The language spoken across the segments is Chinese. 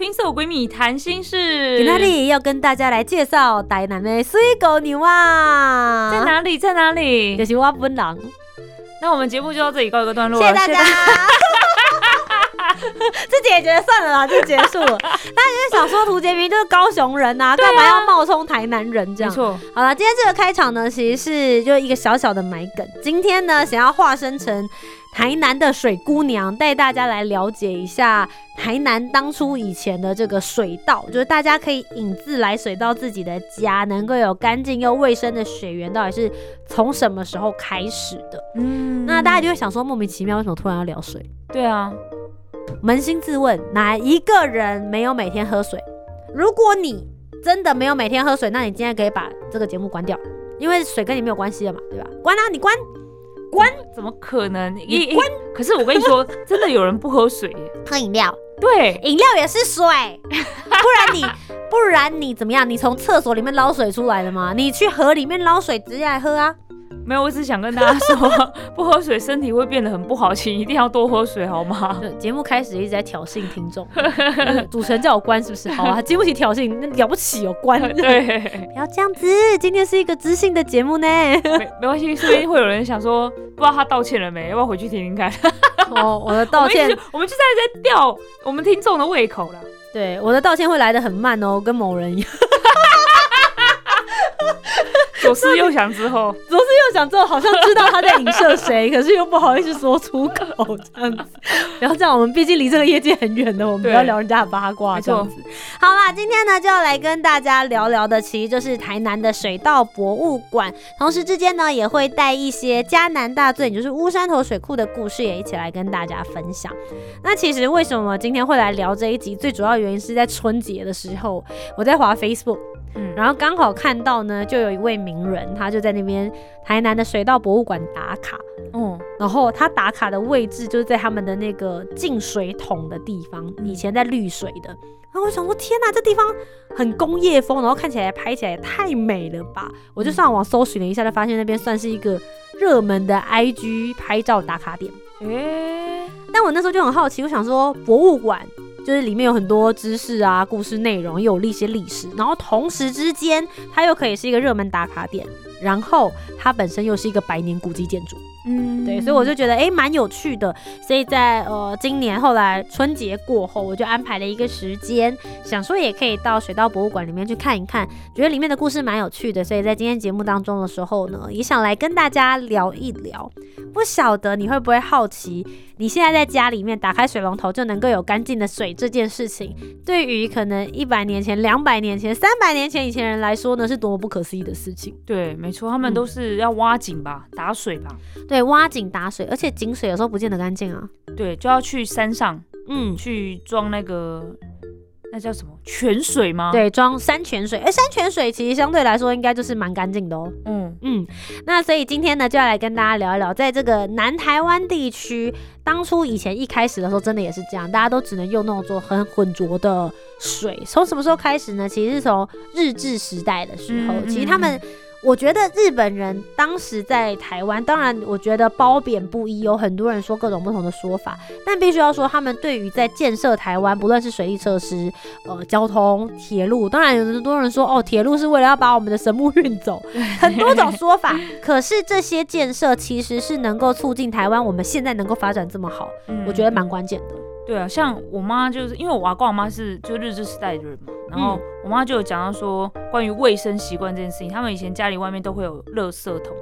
听手闺蜜谈心事，在哪里要跟大家来介绍台南的水狗牛啊？在哪里？在哪里？就是我本人。那我们节目就到这里告一个段落了，谢谢大家。自己也觉得算了啦，就结束了。大家就想说，涂杰明就是高雄人呐，干嘛要冒充台南人这样？没错。好了，今天这个开场呢，其实是就一个小小的埋梗。今天呢，想要化身成。台南的水姑娘带大家来了解一下台南当初以前的这个水道，就是大家可以引自来水到自己的家，能够有干净又卫生的水源，到底是从什么时候开始的？嗯，那大家就会想说，莫名其妙为什么突然要聊水？对啊，扪心自问，哪一个人没有每天喝水？如果你真的没有每天喝水，那你今天可以把这个节目关掉，因为水跟你没有关系了嘛，对吧？关啊，你关。关？怎么可能？你关？可是我跟你说，真的有人不喝水，喝饮料。对，饮料也是水，不然你不然你怎么样？你从厕所里面捞水出来的吗？你去河里面捞水直接来喝啊？没有，我只想跟大家说，不喝水身体会变得很不好，请一定要多喝水，好吗？节目开始一直在挑衅听众，主持人叫我关是不是？好啊，经不起挑衅，那了不起有关。对，不要这样子，今天是一个知性的节目呢。没没关系，说不定会有人想说，不知道他道歉了没？要不要回去听听看？哦，我的道歉，我们就在在吊我们听众的胃口了。对，我的道歉会来的很慢哦，跟某人一样。左思右想之后，左思右想之后，好像知道他在影射谁，可是又不好意思说出口，这样子。不要这样，我们毕竟离这个业界很远的，我们不要聊人家的八卦，这样子。好啦，今天呢就要来跟大家聊聊的，其实就是台南的水稻博物馆，同时之间呢也会带一些嘉南大醉，就是乌山头水库的故事，也一起来跟大家分享。那其实为什么今天会来聊这一集，最主要原因是在春节的时候，我在滑 Facebook。嗯，然后刚好看到呢，就有一位名人，他就在那边台南的水稻博物馆打卡。嗯，然后他打卡的位置就是在他们的那个进水桶的地方，以前在滤水的。然后我想说，天哪，这地方很工业风，然后看起来拍起来也太美了吧！我就上网搜寻了一下，就发现那边算是一个热门的 IG 拍照打卡点。诶，但我那时候就很好奇，我想说博物馆。就是里面有很多知识啊，故事内容又有一些历史，然后同时之间它又可以是一个热门打卡点，然后它本身又是一个百年古迹建筑。嗯，对，所以我就觉得哎，蛮有趣的。所以在呃今年后来春节过后，我就安排了一个时间，想说也可以到水稻博物馆里面去看一看，觉得里面的故事蛮有趣的。所以在今天节目当中的时候呢，也想来跟大家聊一聊。不晓得你会不会好奇，你现在在家里面打开水龙头就能够有干净的水这件事情，对于可能一百年前、两百年前、三百年前以前人来说呢，是多么不可思议的事情。对，没错，他们都是要挖井吧，打水吧。对，挖井打水，而且井水有时候不见得干净啊。对，就要去山上，嗯，去装那个，那叫什么泉水吗？对，装山泉水。哎，山泉水其实相对来说应该就是蛮干净的哦。嗯嗯，那所以今天呢就要来跟大家聊一聊，在这个南台湾地区，当初以前一开始的时候，真的也是这样，大家都只能用那种做很浑浊的水。从什么时候开始呢？其实是从日治时代的时候，其实他们。我觉得日本人当时在台湾，当然我觉得褒贬不一，有很多人说各种不同的说法，但必须要说，他们对于在建设台湾，不论是水利设施、呃交通、铁路，当然有很多人说哦，铁路是为了要把我们的神木运走，很多种说法。可是这些建设其实是能够促进台湾我们现在能够发展这么好，我觉得蛮关键的。对啊，像我妈就是因为我阿公我妈是就日治时代的人嘛，然后我妈就有讲到说关于卫生习惯这件事情，他们以前家里外面都会有垃圾桶，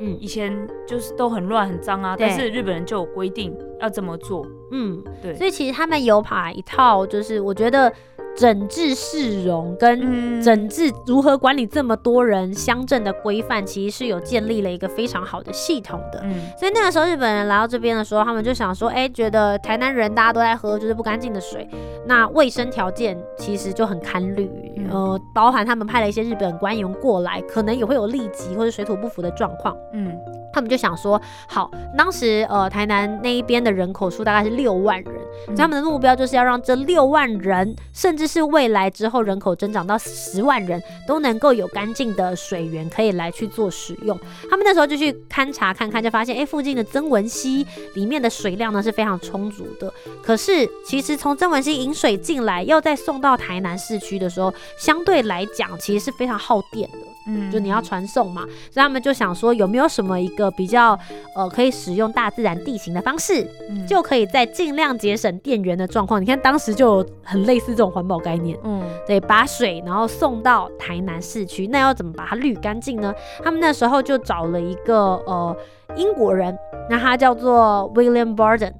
嗯，以前就是都很乱很脏啊，但是日本人就有规定要这么做，嗯，对，所以其实他们有把一套就是我觉得整治市容跟整治如何管理这么多人乡镇的规范，其实是有建立了一个非常好的系统的。嗯，所以那个时候日本人来到这边的时候，他们就想说，哎，觉得台南人大家都在喝就是不干净的水，那卫生条件其实就很堪虑。呃，包含他们派了一些日本官员过来，可能也会有痢疾或者水土不服的状况。嗯。他们就想说，好，当时呃台南那一边的人口数大概是六万人，他们的目标就是要让这六万人，甚至是未来之后人口增长到十万人，都能够有干净的水源可以来去做使用。他们那时候就去勘察看看，就发现，哎，附近的曾文溪里面的水量呢是非常充足的。可是其实从曾文溪引水进来，要再送到台南市区的时候，相对来讲其实是非常耗电的。嗯，就你要传送嘛，所以他们就想说，有没有什么一个比较呃可以使用大自然地形的方式，就可以在尽量节省电源的状况。你看当时就很类似这种环保概念，嗯，对，把水然后送到台南市区，那要怎么把它滤干净呢？他们那时候就找了一个呃英国人，那他叫做 William Barden。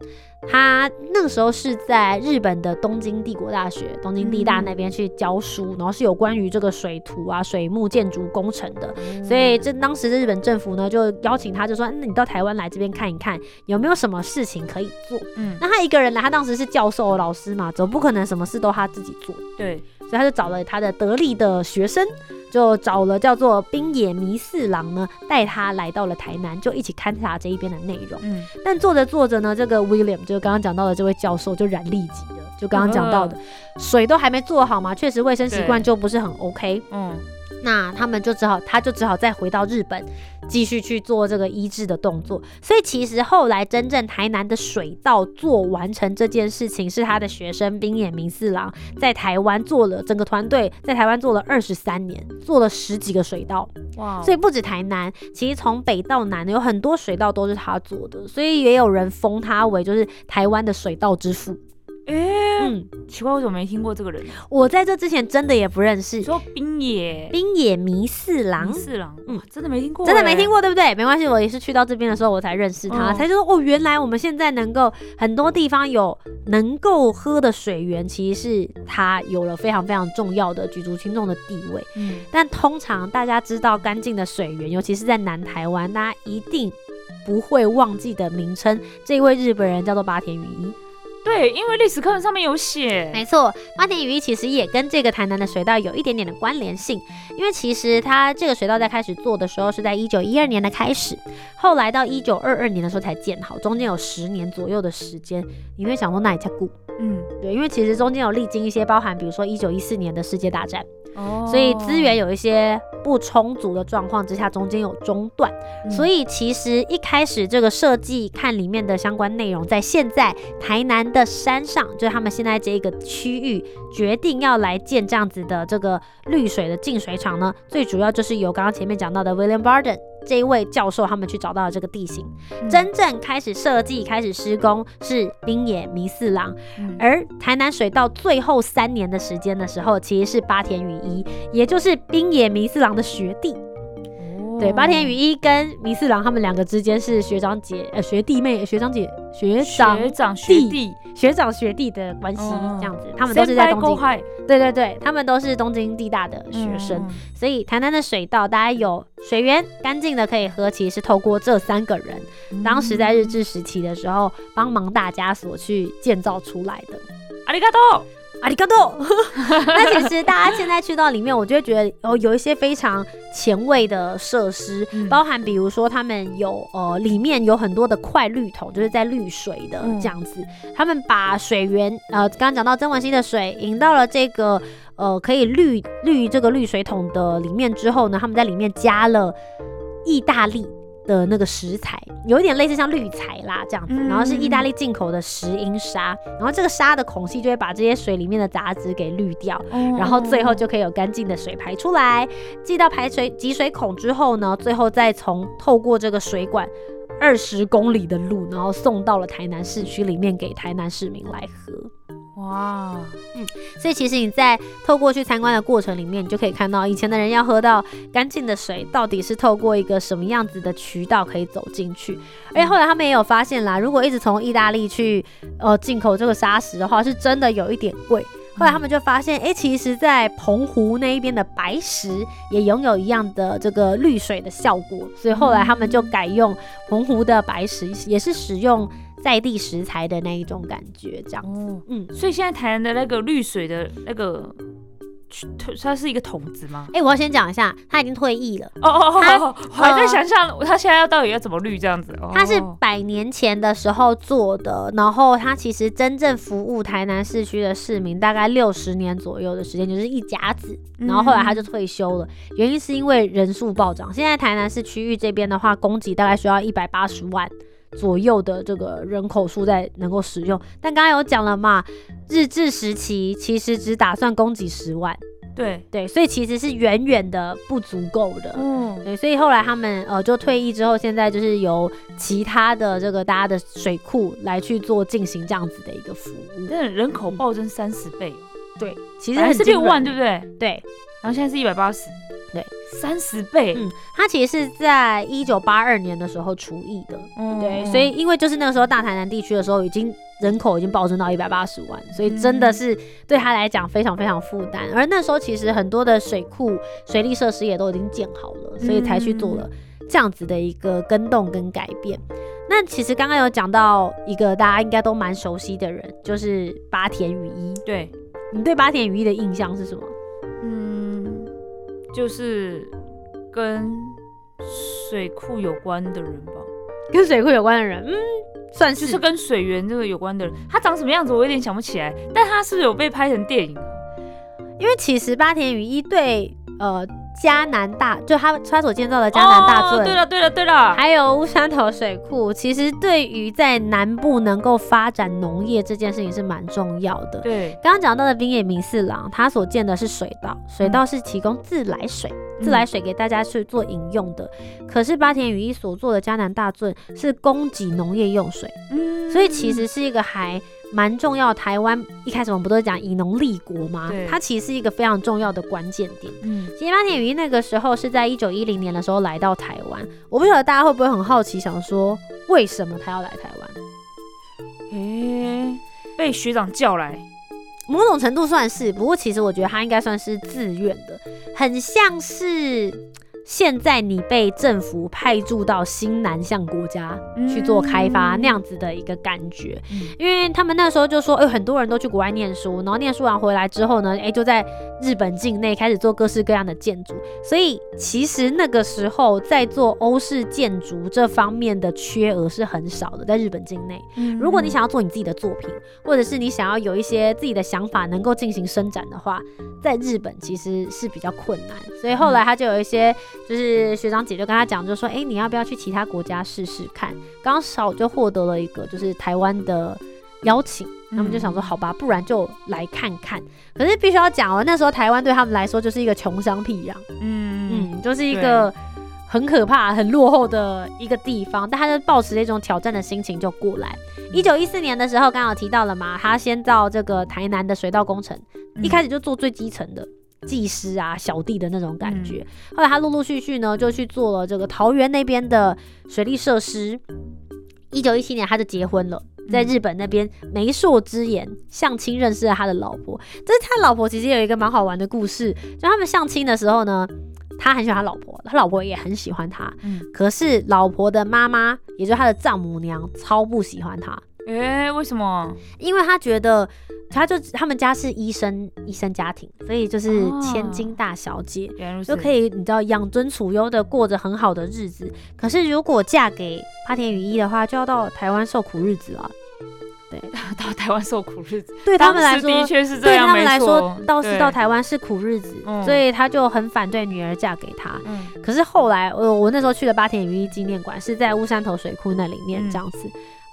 他那个时候是在日本的东京帝国大学、东京地大那边去教书，然后是有关于这个水图啊、水木建筑工程的。所以这当时的日本政府呢，就邀请他，就说：“那你到台湾来这边看一看，有没有什么事情可以做？”嗯，那他一个人来，他当时是教授老师嘛，总不可能什么事都他自己做。对，所以他就找了他的得力的学生。就找了叫做冰野弥四郎呢，带他来到了台南，就一起勘察这一边的内容。嗯，但做着做着呢，这个 William 就刚刚讲到的这位教授就染痢疾了，就刚刚讲到的，水都还没做好嘛，确实卫生习惯就不是很 OK。嗯。那他们就只好，他就只好再回到日本，继续去做这个医治的动作。所以其实后来真正台南的水稻做完成这件事情，是他的学生冰野明四郎在台湾做了整个团队在台湾做了二十三年，做了十几个水稻。哇！所以不止台南，其实从北到南有很多水稻都是他做的，所以也有人封他为就是台湾的水稻之父。哎，嗯，奇怪，为什么没听过这个人？我在这之前真的也不认识。说冰野冰野弥四郎，四郎，嗯，真的没听过，真的没听过，对不对？没关系，我也是去到这边的时候我才认识他，才说哦，原来我们现在能够很多地方有能够喝的水源，其实是他有了非常非常重要的举足轻重的地位。嗯，但通常大家知道干净的水源，尤其是在南台湾，大家一定不会忘记的名称，这一位日本人叫做八田雨衣。对，因为历史课本上面有写，没错，八田雨衣其实也跟这个台南的水稻有一点点的关联性，因为其实它这个水稻在开始做的时候是在一九一二年的开始，后来到一九二二年的时候才建好，中间有十年左右的时间，你会想说那也叫固？嗯，对，因为其实中间有历经一些包含，比如说一九一四年的世界大战。所以资源有一些不充足的状况之下，中间有中断。所以其实一开始这个设计看里面的相关内容，在现在台南的山上，就是他们现在这一个区域决定要来建这样子的这个绿水的净水厂呢，最主要就是由刚刚前面讲到的 William Barden。这一位教授他们去找到了这个地形，真正开始设计、开始施工是冰野弥四郎，而台南水道最后三年的时间的时候，其实是八田雨一，也就是冰野弥四郎的学弟。对，八田雨一跟弥四郎他们两个之间是学长姐、呃学弟妹、学长姐、学长学长学弟、学长学弟的关系这样子，他们都是在东京。对对对，他们都是东京地大的学生，所以台南的水稻大家有水源干净的可以喝，其实是透过这三个人，当时在日治时期的时候帮忙大家所去建造出来的。阿里嘎多。阿里嘎多！那其实大家现在去到里面，我就会觉得哦，有一些非常前卫的设施，包含比如说他们有呃里面有很多的快滤桶，就是在滤水的这样子。他们把水源呃刚刚讲到曾文溪的水引到了这个呃可以滤滤这个滤水桶的里面之后呢，他们在里面加了意大利。的那个石材有一点类似像滤材啦这样子，然后是意大利进口的石英砂，然后这个砂的孔隙就会把这些水里面的杂质给滤掉，然后最后就可以有干净的水排出来。寄到排水集水孔之后呢，最后再从透过这个水管二十公里的路，然后送到了台南市区里面给台南市民来喝。哇，嗯，所以其实你在透过去参观的过程里面，你就可以看到以前的人要喝到干净的水，到底是透过一个什么样子的渠道可以走进去。而且后来他们也有发现啦，如果一直从意大利去呃进口这个砂石的话，是真的有一点贵。后来他们就发现，哎，其实，在澎湖那一边的白石也拥有一样的这个滤水的效果，所以后来他们就改用澎湖的白石，也是使用在地食材的那一种感觉，这样子。嗯，所以现在台南的那个绿水的那个。它是一个筒子吗？哎，我要先讲一下，他已经退役了。哦哦哦，我还在想象他现在要到底要怎么绿这样子。哦他是百年前的时候做的，然后他其实真正服务台南市区的市民大概六十年左右的时间，就是一甲子。然后后来他就退休了，原因是因为人数暴涨。现在台南市区域这边的话，供给大概需要一百八十万左右的这个人口数在能够使用。但刚刚有讲了嘛，日治时期其实只打算供给十万。对对，所以其实是远远的不足够的。嗯，对，所以后来他们呃就退役之后，现在就是由其他的这个大家的水库来去做进行这样子的一个服务。但人口暴增三十倍哦。对，其实还是六万，对不对？对，然后现在是一百八十。对，三十倍。嗯，它其实是在一九八二年的时候除役的。嗯，对，所以因为就是那个时候大台南地区的时候已经。人口已经暴增到一百八十万，所以真的是对他来讲非常非常负担。而那时候其实很多的水库、水利设施也都已经建好了，所以才去做了这样子的一个跟动跟改变。那其实刚刚有讲到一个大家应该都蛮熟悉的人，就是八田雨衣。对你对八田雨衣的印象是什么？嗯，就是跟水库有关的人吧。跟水库有关的人，嗯。算是跟水源这个有关的人，他长什么样子我有点想不起来，但他是不是有被拍成电影？因为其实八田雨一对呃迦南大，就他他所建造的迦南大圳，对了对了对了，还有乌山头水库，其实对于在南部能够发展农业这件事情是蛮重要的。对，刚刚讲到的冰野明四郎，他所建的是水稻，水稻是提供自来水。自来水给大家去做饮用的，可是八田雨衣所做的迦南大圳是供给农业用水，嗯，所以其实是一个还蛮重要。台湾一开始我们不都讲以农立国吗？它其实是一个非常重要的关键点。嗯，其实八田雨衣那个时候是在一九一零年的时候来到台湾，我不晓得大家会不会很好奇，想说为什么他要来台湾？诶，被学长叫来。某种程度算是，不过其实我觉得他应该算是自愿的，很像是。现在你被政府派驻到新南向国家去做开发那样子的一个感觉，因为他们那时候就说，哎，很多人都去国外念书，然后念书完回来之后呢，哎，就在日本境内开始做各式各样的建筑，所以其实那个时候在做欧式建筑这方面的缺额是很少的，在日本境内。如果你想要做你自己的作品，或者是你想要有一些自己的想法能够进行伸展的话，在日本其实是比较困难，所以后来他就有一些。就是学长姐就跟他讲，就说，哎，你要不要去其他国家试试看？刚好就获得了一个就是台湾的邀请，他们就想说，好吧，不然就来看看。可是必须要讲哦，那时候台湾对他们来说就是一个穷乡僻壤，嗯嗯，就是一个很可怕、很落后的一个地方。但他就抱持一种挑战的心情就过来。一九一四年的时候，刚好提到了嘛，他先到这个台南的水稻工程，一开始就做最基层的。技师啊，小弟的那种感觉。后来他陆陆续续呢，就去做了这个桃园那边的水利设施。一九一七年他就结婚了，在日本那边媒妁之言相亲认识了他的老婆。但是他老婆其实有一个蛮好玩的故事，就他们相亲的时候呢，他很喜欢他老婆，他老婆也很喜欢他。嗯，可是老婆的妈妈，也就是他的丈母娘，超不喜欢他。诶，为什么？因为他觉得。他就他们家是医生，医生家庭，所以就是千金大小姐，就可以你知道养尊处优的过着很好的日子。可是如果嫁给花田雨衣的话，就要到台湾受苦日子了。对，到台湾受苦日子，对他们来说的确是这样，对他们来说倒是到台湾是苦日子，所以他就很反对女儿嫁给他。可是后来，我我那时候去了八田雨衣纪念馆，是在乌山头水库那里面这样子。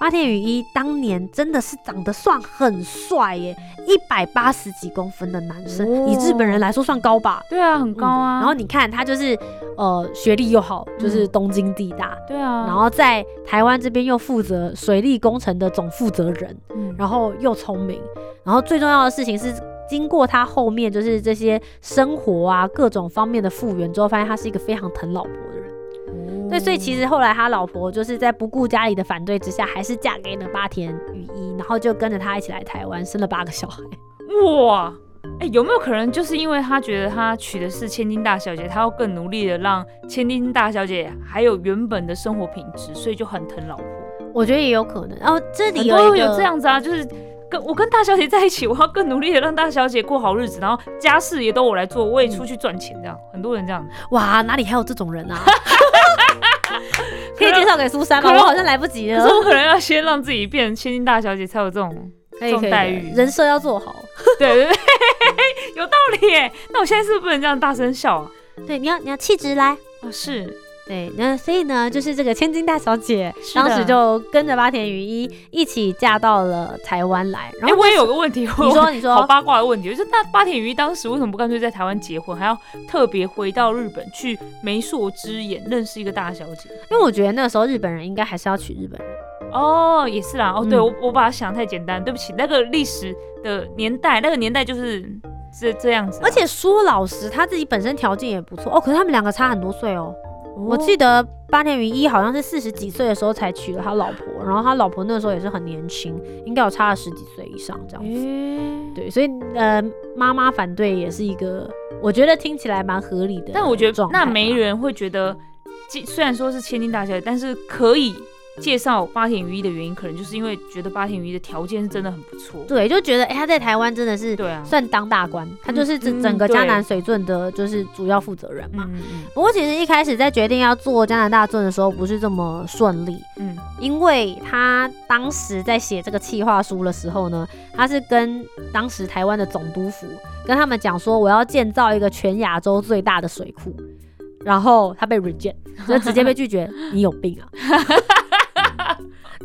八田雨衣当年真的是长得算很帅耶，一百八十几公分的男生，以日本人来说算高吧？对啊，很高啊。然后你看他就是，呃，学历又好，就是东京地大。对啊。然后在台湾这边又负责水利工程的总负责人，嗯，然后又聪明，然后最重要的事情是，经过他后面就是这些生活啊各种方面的复原之后，发现他是一个非常疼老婆的人。对，所以其实后来他老婆就是在不顾家里的反对之下，还是嫁给了八田雨衣，然后就跟着他一起来台湾，生了八个小孩。哇，哎，有没有可能就是因为他觉得他娶的是千金大小姐，他要更努力的让千金大小姐还有原本的生活品质，所以就很疼老婆？我觉得也有可能。然后这里有有这样子啊，就是跟我跟大小姐在一起，我要更努力的让大小姐过好日子，然后家事也都我来做，我也出去赚钱，这样很多人这样。哇，哪里还有这种人啊？可以介绍给苏珊吗？我好像来不及了。可是我可能要先让自己变成千金大小姐，才有这种这种待遇。人设要做好。对对对，有道理。那我现在是不是不能这样大声笑啊？对，你要你要气质来。哦，是。对，那所以呢，就是这个千金大小姐，当时就跟着八田雨衣一起嫁到了台湾来。然后我也有个问题，你说你说，好八卦的问题，就是那八田雨衣当时为什么不干脆在台湾结婚，还要特别回到日本去媒妁之言认识一个大小姐？因为我觉得那个时候日本人应该还是要娶日本人。哦，也是啦。哦，对我我把它想太简单，对不起。那个历史的年代，那个年代就是这这样子。而且说老实，他自己本身条件也不错哦，可是他们两个差很多岁哦。我记得八田云一好像是四十几岁的时候才娶了他老婆，然后他老婆那时候也是很年轻，应该有差了十几岁以上这样子。对，所以呃，妈妈反对也是一个，我觉得听起来蛮合理的。但我觉得那没人会觉得，虽然说是千金大小姐，但是可以。介绍八田鱼一的原因，可能就是因为觉得八田鱼一的条件是真的很不错。对，就觉得哎，他在台湾真的是对啊，算当大官，他就是整整个江南水圳的，就是主要负责人嘛。嗯嗯。不过其实一开始在决定要做江南大圳的时候，不是这么顺利。嗯。因为他当时在写这个企划书的时候呢，他是跟当时台湾的总督府跟他们讲说，我要建造一个全亚洲最大的水库，然后他被 reject，就直接被拒绝。你有病啊！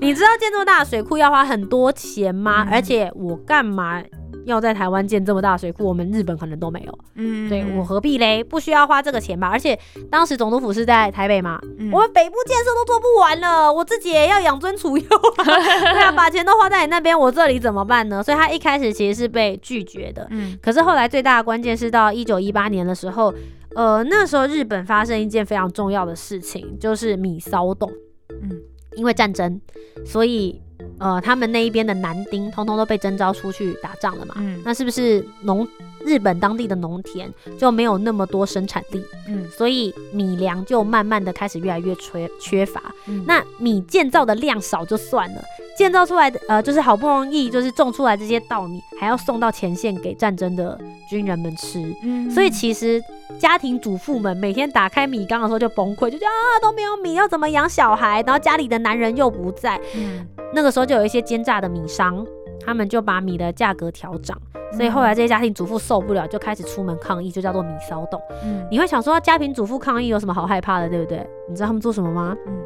你知道建这么大的水库要花很多钱吗？而且我干嘛要在台湾建这么大的水库？我们日本可能都没有。嗯，对我何必嘞？不需要花这个钱吧？而且当时总督府是在台北嘛，我们北部建设都做不完了，我自己也要养尊处优啊。对啊，把钱都花在你那边，我这里怎么办呢？所以他一开始其实是被拒绝的。嗯，可是后来最大的关键是到一九一八年的时候，呃，那时候日本发生一件非常重要的事情，就是米骚动。嗯。因为战争，所以呃，他们那一边的男丁通通都被征召出去打仗了嘛。嗯，那是不是农日本当地的农田就没有那么多生产力？嗯，所以米粮就慢慢的开始越来越缺缺乏。那米建造的量少就算了，建造出来的呃，就是好不容易就是种出来这些稻米，还要送到前线给战争的军人们吃。嗯，所以其实。家庭主妇们每天打开米缸的时候就崩溃，就觉得啊都没有米，要怎么养小孩？然后家里的男人又不在，嗯，那个时候就有一些奸诈的米商，他们就把米的价格调涨，所以后来这些家庭主妇受不了，就开始出门抗议，就叫做米骚动。嗯，你会想说家庭主妇抗议有什么好害怕的，对不对？你知道他们做什么吗？嗯，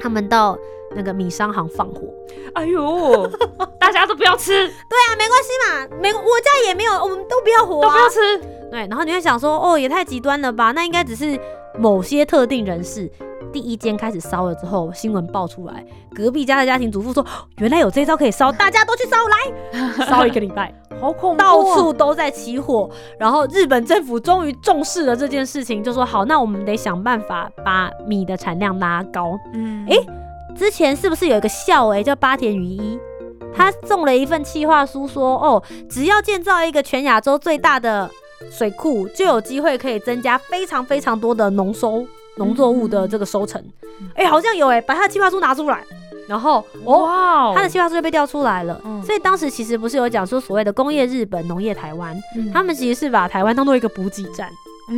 他们到那个米商行放火。哎呦，大家都不要吃。对啊，没关系嘛，没我家也没有，我们都不要火，都不要吃。对，然后你会想说，哦，也太极端了吧？那应该只是某些特定人士。第一间开始烧了之后，新闻爆出来，隔壁家的家庭主妇说，原来有这招可以烧，大家都去烧来，烧一个礼拜，好恐怖，到处都在起火。然后日本政府终于重视了这件事情，就说好，那我们得想办法把米的产量拉高。嗯，哎，之前是不是有一个校哎叫八田雨一？他送了一份企划书，说哦，只要建造一个全亚洲最大的。水库就有机会可以增加非常非常多的农收农作物的这个收成，哎，好像有哎，把他的计划书拿出来，然后哇，他的计划书就被调出来了。所以当时其实不是有讲说所谓的工业日本、农业台湾，他们其实是把台湾当做一个补给站。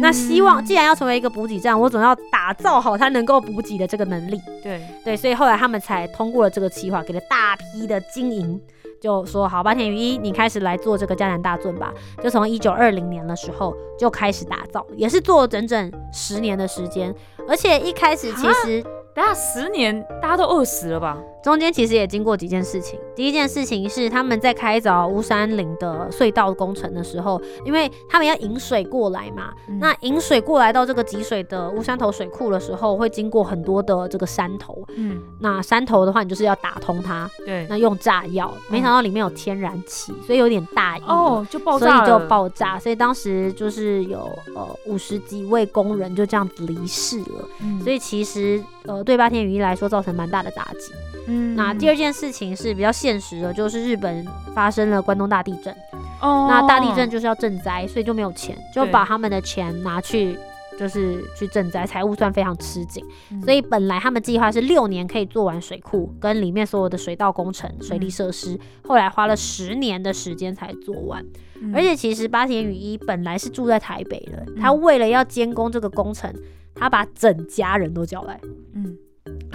那希望既然要成为一个补给站，我总要打造好它能够补给的这个能力。对对，所以后来他们才通过了这个计划，给了大批的经营。就说好，八田雨一，你开始来做这个迦南大尊吧。就从一九二零年的时候就开始打造，也是做了整整十年的时间。而且一开始其实，等下十年大家都饿死了吧？中间其实也经过几件事情。第一件事情是他们在开凿乌山岭的隧道工程的时候，因为他们要引水过来嘛，那引水过来到这个集水的乌山头水库的时候，会经过很多的这个山头。嗯，那山头的话，你就是要打通它。对，那用炸药，没想到里面有天然气，所以有点大意哦，就爆炸，所以就爆炸。所以当时就是有呃五十几位工人就这样子离世了。嗯，所以其实呃对八田雨衣来说造成蛮大的打击。嗯，那第二件事情是比较现实的，就是日本发生了关东大地震。哦，那大地震就是要赈灾，所以就没有钱，就把他们的钱拿去。就是去赈灾，财务算非常吃紧，所以本来他们计划是六年可以做完水库跟里面所有的水道工程、水利设施，后来花了十年的时间才做完。而且其实八田雨一本来是住在台北的，他为了要监工这个工程，他把整家人都叫来，嗯，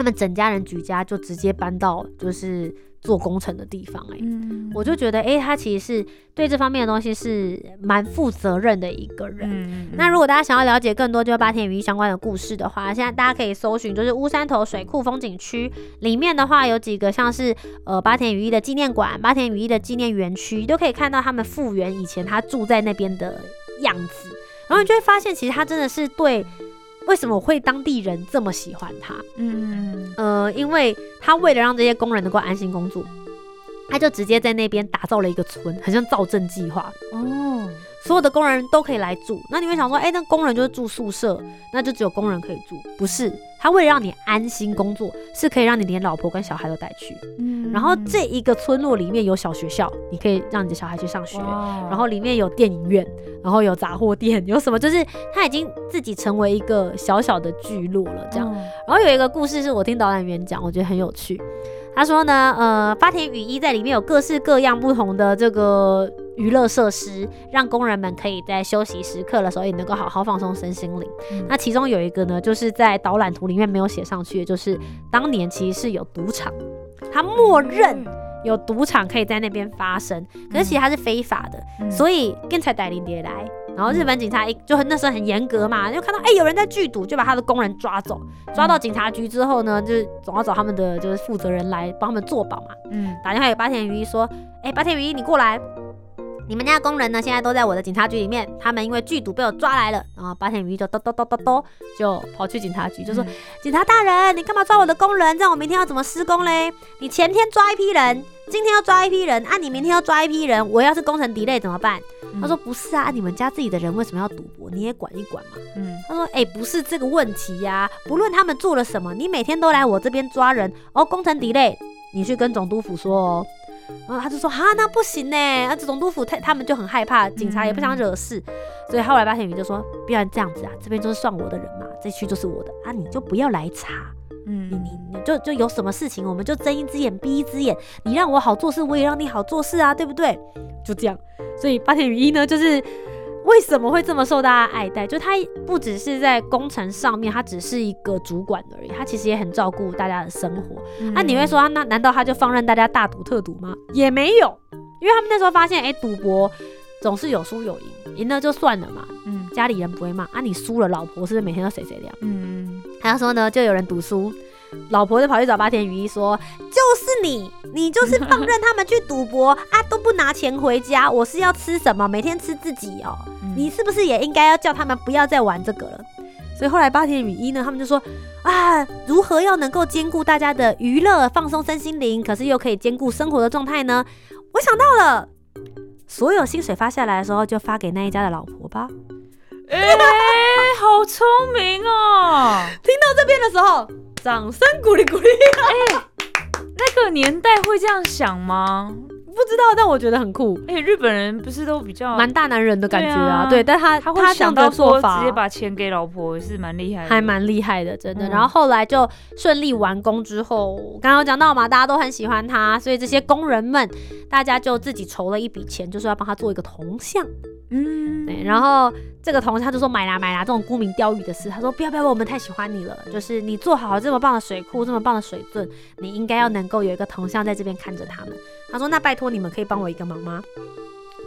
他们整家人举家就直接搬到就是。做工程的地方，哎，我就觉得，哎，他其实是对这方面的东西是蛮负责任的一个人。那如果大家想要了解更多就是八田鱼相关的故事的话，现在大家可以搜寻，就是乌山头水库风景区里面的话，有几个像是呃八田鱼一的纪念馆、八田鱼一的纪念园区，都可以看到他们复原以前他住在那边的样子，然后你就会发现，其实他真的是对。为什么会当地人这么喜欢他？嗯呃，因为他为了让这些工人能够安心工作，他就直接在那边打造了一个村，很像造镇计划哦。所有的工人都可以来住。那你会想说，哎，那工人就是住宿舍，那就只有工人可以住？不是，他为了让你安心工作，是可以让你连老婆跟小孩都带去。嗯，然后这一个村落里面有小学校，你可以让你的小孩去上学。然后里面有电影院，然后有杂货店，有什么？就是他已经自己成为一个小小的聚落了。这样。然后有一个故事是我听导演员讲，我觉得很有趣。他说呢，呃，发田雨衣在里面有各式各样不同的这个娱乐设施，让工人们可以在休息时刻的时候也能够好好放松身心灵。那其中有一个呢，就是在导览图里面没有写上去，就是当年其实是有赌场，他默认有赌场可以在那边发生，可是其实它是非法的，所以跟才带领蝶来。然后日本警察一就很那时候很严格嘛，就看到哎有人在剧赌，就把他的工人抓走，抓到警察局之后呢，就是总要找他们的就是负责人来帮他们做保嘛。嗯，打电话给八田鱼一说，哎八田鱼一你过来，你们家工人呢现在都在我的警察局里面，他们因为剧毒被我抓来了。然后八田鱼一就哆哆哆哆哆就跑去警察局，就说警察大人，你干嘛抓我的工人？这样我明天要怎么施工嘞？你前天抓一批人。今天要抓一批人，啊，你明天要抓一批人，我要是工程 delay 怎么办？他说不是啊，你们家自己的人为什么要赌博？你也管一管嘛。嗯，他说哎，不是这个问题呀，不论他们做了什么，你每天都来我这边抓人，哦，工程 delay，你去跟总督府说哦。然后他就说哈，那不行呢，啊，总督府他他们就很害怕，警察也不想惹事，所以后来八田鱼就说，不然这样子啊，这边就是算我的人嘛，这区就是我的啊，你就不要来查。嗯，你你你就就有什么事情，我们就睁一只眼闭一只眼。你让我好做事，我也让你好做事啊，对不对？就这样。所以八田雨一呢，就是为什么会这么受大家爱戴？就他不只是在工程上面，他只是一个主管而已，他其实也很照顾大家的生活。那你会说，那难道他就放任大家大赌特赌吗？也没有，因为他们那时候发现，哎，赌博总是有输有赢，赢了就算了嘛。嗯，家里人不会骂啊，你输了，老婆是不是每天都谁谁亮？嗯。他说呢，就有人赌输，老婆就跑去找八田雨衣说：“就是你，你就是放任他们去赌博 啊，都不拿钱回家。我是要吃什么？每天吃自己哦。你是不是也应该要叫他们不要再玩这个了？”所以后来八田雨衣呢，他们就说：“啊，如何要能够兼顾大家的娱乐、放松身心灵，可是又可以兼顾生活的状态呢？”我想到了，所有薪水发下来的时候，就发给那一家的老婆吧。哎，好聪明哦！听到这边的时候，掌声鼓励鼓励。哎，那个年代会这样想吗？不知道，但我觉得很酷。而且日本人不是都比较蛮大男人的感觉啊？对，但他他会想到说直接把钱给老婆是蛮厉害，还蛮厉害的，真的。然后后来就顺利完工之后，刚刚讲到嘛，大家都很喜欢他，所以这些工人们，大家就自己筹了一笔钱，就是要帮他做一个铜像。嗯，对，然后这个铜像他就说买啦买啦，这种沽名钓誉的事，他说不要不要，我们太喜欢你了，就是你做好了这么棒的水库，这么棒的水圳，你应该要能够有一个铜像在这边看着他们。他说那拜托你们可以帮我一个忙吗？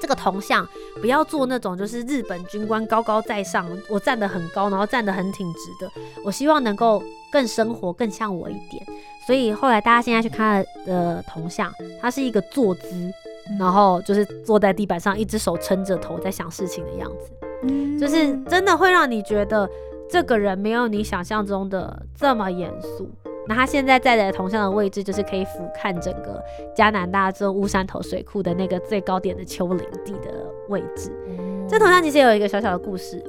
这个铜像不要做那种就是日本军官高高在上，我站得很高，然后站得很挺直的，我希望能够更生活，更像我一点。所以后来大家现在去看的铜像，它是一个坐姿。然后就是坐在地板上，一只手撑着头，在想事情的样子，就是真的会让你觉得这个人没有你想象中的这么严肃。那他现在在的铜像的位置，就是可以俯瞰整个加拿大这乌山头水库的那个最高点的丘陵地的位置。这铜像其实有一个小小的故事，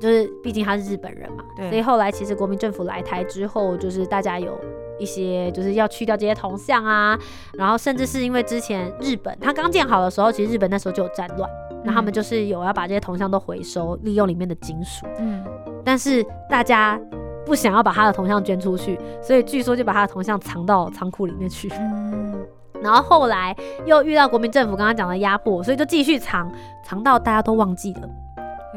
就是毕竟他是日本人嘛，所以后来其实国民政府来台之后，就是大家有。一些就是要去掉这些铜像啊，然后甚至是因为之前日本它刚建好的时候，其实日本那时候就有战乱，那他们就是有要把这些铜像都回收，利用里面的金属。嗯，但是大家不想要把他的铜像捐出去，所以据说就把他的铜像藏到仓库里面去。嗯，然后后来又遇到国民政府刚刚讲的压迫，所以就继续藏，藏到大家都忘记了。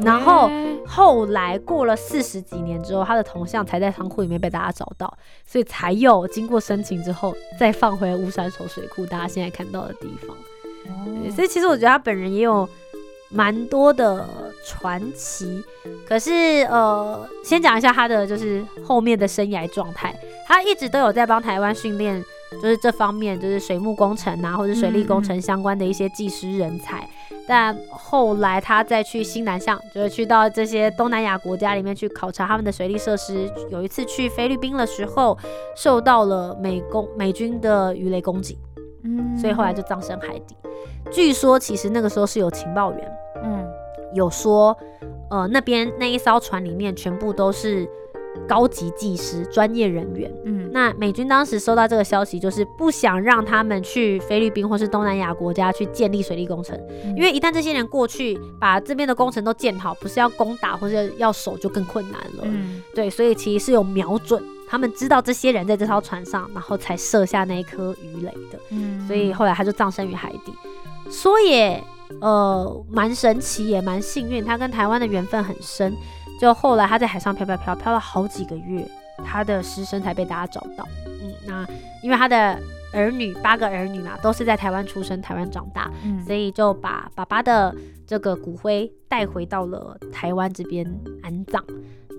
然后后来过了四十几年之后，他的铜像才在仓库里面被大家找到，所以才又经过申请之后再放回乌山手水库，大家现在看到的地方。所以其实我觉得他本人也有蛮多的传奇。可是呃，先讲一下他的就是后面的生涯状态，他一直都有在帮台湾训练，就是这方面就是水木工程啊或者水利工程相关的一些技师人才。但后来他再去新南向，就是去到这些东南亚国家里面去考察他们的水利设施。有一次去菲律宾的时候，受到了美攻美军的鱼雷攻击，嗯，所以后来就葬身海底。据说其实那个时候是有情报员，有说，呃，那边那一艘船里面全部都是。高级技师、专业人员，嗯，那美军当时收到这个消息，就是不想让他们去菲律宾或是东南亚国家去建立水利工程，因为一旦这些人过去把这边的工程都建好，不是要攻打或者要守就更困难了，嗯，对，所以其实是有瞄准，他们知道这些人在这艘船上，然后才设下那一颗鱼雷的，嗯，所以后来他就葬身于海底，说也呃蛮神奇，也蛮幸运，他跟台湾的缘分很深。就后来他在海上漂漂漂漂了好几个月，他的尸身才被大家找到。嗯，那因为他的儿女八个儿女嘛，都是在台湾出生、台湾长大，所以就把爸爸的这个骨灰带回到了台湾这边安葬。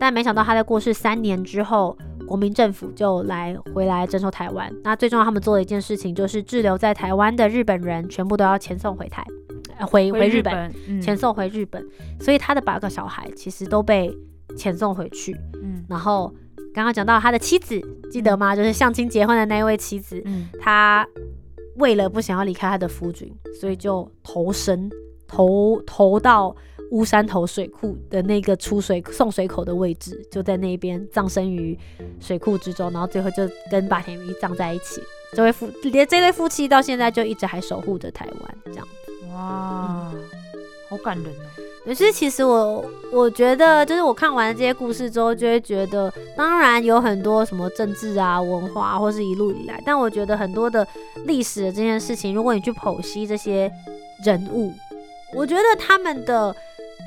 但没想到他在过世三年之后，国民政府就来回来征收台湾。那最重要，他们做的一件事情就是滞留在台湾的日本人全部都要遣送回台。回回日本，遣送回日本，所以他的八个小孩其实都被遣送回去。嗯，然后刚刚讲到他的妻子，记得吗？就是相亲结婚的那一位妻子，嗯，他为了不想要离开他的夫君，所以就投身投投到乌山头水库的那个出水送水口的位置，就在那边葬身于水库之中，然后最后就跟八田鱼葬在一起。这位夫连这对夫妻到现在就一直还守护着台湾，这样。哇，好感人哦！可是其实我我觉得，就是我看完这些故事之后，就会觉得，当然有很多什么政治啊、文化，或是一路以来，但我觉得很多的历史的这件事情，如果你去剖析这些人物，我觉得他们的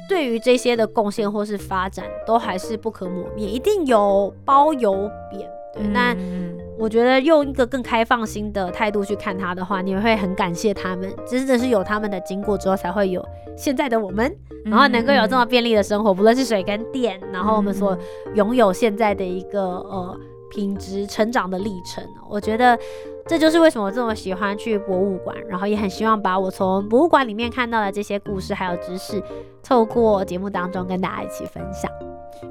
对于这些的贡献或是发展，都还是不可磨灭，一定有褒有贬。对，那。我觉得用一个更开放心的态度去看他的话，你会很感谢他们，真的是有他们的经过之后，才会有现在的我们，然后能够有这么便利的生活，不论是水跟电，然后我们所拥有现在的一个呃品质成长的历程。我觉得这就是为什么我这么喜欢去博物馆，然后也很希望把我从博物馆里面看到的这些故事还有知识，透过节目当中跟大家一起分享。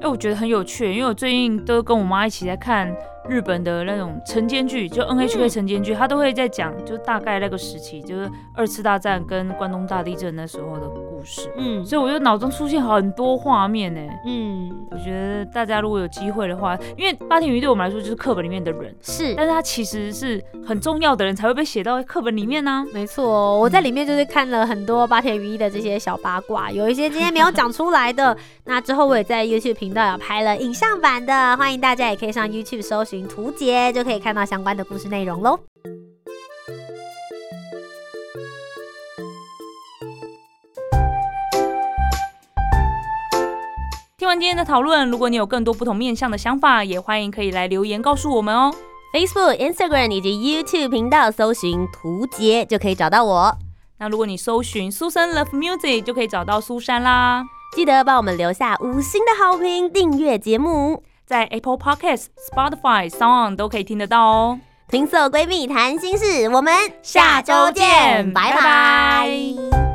哎，我觉得很有趣，因为我最近都跟我妈一起在看。日本的那种晨间剧，就 NHK 晨间剧，他都会在讲，就大概那个时期，就是二次大战跟关东大地震那时候的故事。嗯，所以我就脑中出现很多画面呢。嗯，我觉得大家如果有机会的话，因为八田鱼对我们来说就是课本里面的人，是，但是他其实是很重要的人才会被写到课本里面呢。没错，我在里面就是看了很多八田鱼的这些小八卦，有一些今天没有讲出来的，那之后我也在 YouTube 频道有拍了影像版的，欢迎大家也可以上 YouTube 搜寻。图解就可以看到相关的故事内容喽。听完今天的讨论，如果你有更多不同面向的想法，也欢迎可以来留言告诉我们哦。Facebook、Instagram 以及 YouTube 频道搜寻“图解”就可以找到我。那如果你搜寻“苏珊 Love Music” 就可以找到苏珊啦。记得帮我们留下五星的好评，订阅节目。在 Apple Podcasts、Spotify、Sound 都可以听得到哦。听色闺蜜谈心事，我们下周见，拜拜。